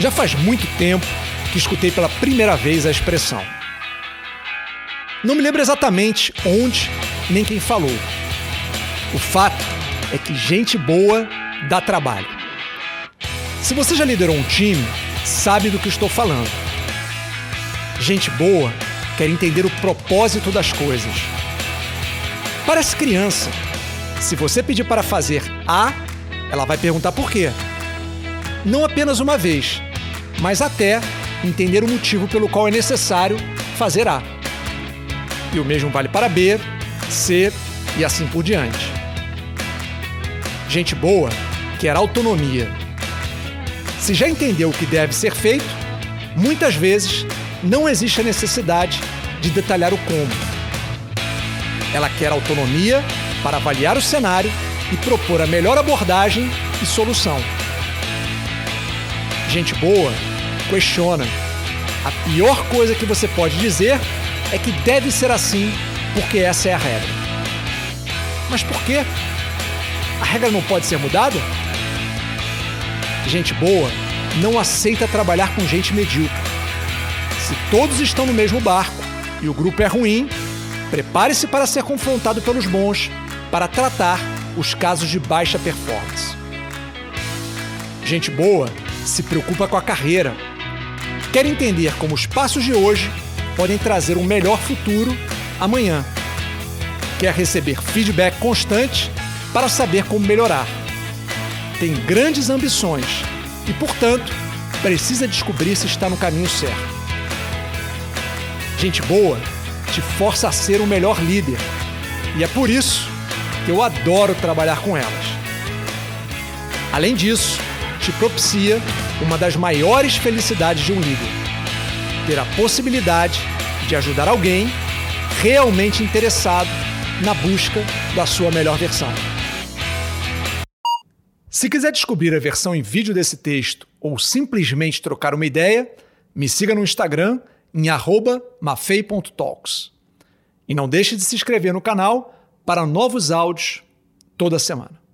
Já faz muito tempo que escutei pela primeira vez a expressão. Não me lembro exatamente onde nem quem falou. O fato é que gente boa dá trabalho. Se você já liderou um time, sabe do que estou falando. Gente boa quer entender o propósito das coisas. Parece criança. Se você pedir para fazer A, ela vai perguntar por quê. Não apenas uma vez, mas até entender o motivo pelo qual é necessário fazer A. E o mesmo vale para B, C e assim por diante. Gente boa quer autonomia. Se já entendeu o que deve ser feito, muitas vezes não existe a necessidade de detalhar o como. Ela quer autonomia para avaliar o cenário e propor a melhor abordagem e solução. Gente boa questiona. A pior coisa que você pode dizer é que deve ser assim porque essa é a regra. Mas por quê? A regra não pode ser mudada? Gente boa não aceita trabalhar com gente medíocre. Se todos estão no mesmo barco e o grupo é ruim, prepare-se para ser confrontado pelos bons para tratar os casos de baixa performance. Gente boa se preocupa com a carreira. Quer entender como os passos de hoje podem trazer um melhor futuro amanhã. Quer receber feedback constante para saber como melhorar. Tem grandes ambições e, portanto, precisa descobrir se está no caminho certo. Gente boa te força a ser o melhor líder e é por isso que eu adoro trabalhar com elas. Além disso, te propicia uma das maiores felicidades de um líder ter a possibilidade de ajudar alguém realmente interessado na busca da sua melhor versão. Se quiser descobrir a versão em vídeo desse texto ou simplesmente trocar uma ideia, me siga no Instagram em mafei.talks. E não deixe de se inscrever no canal para novos áudios toda semana.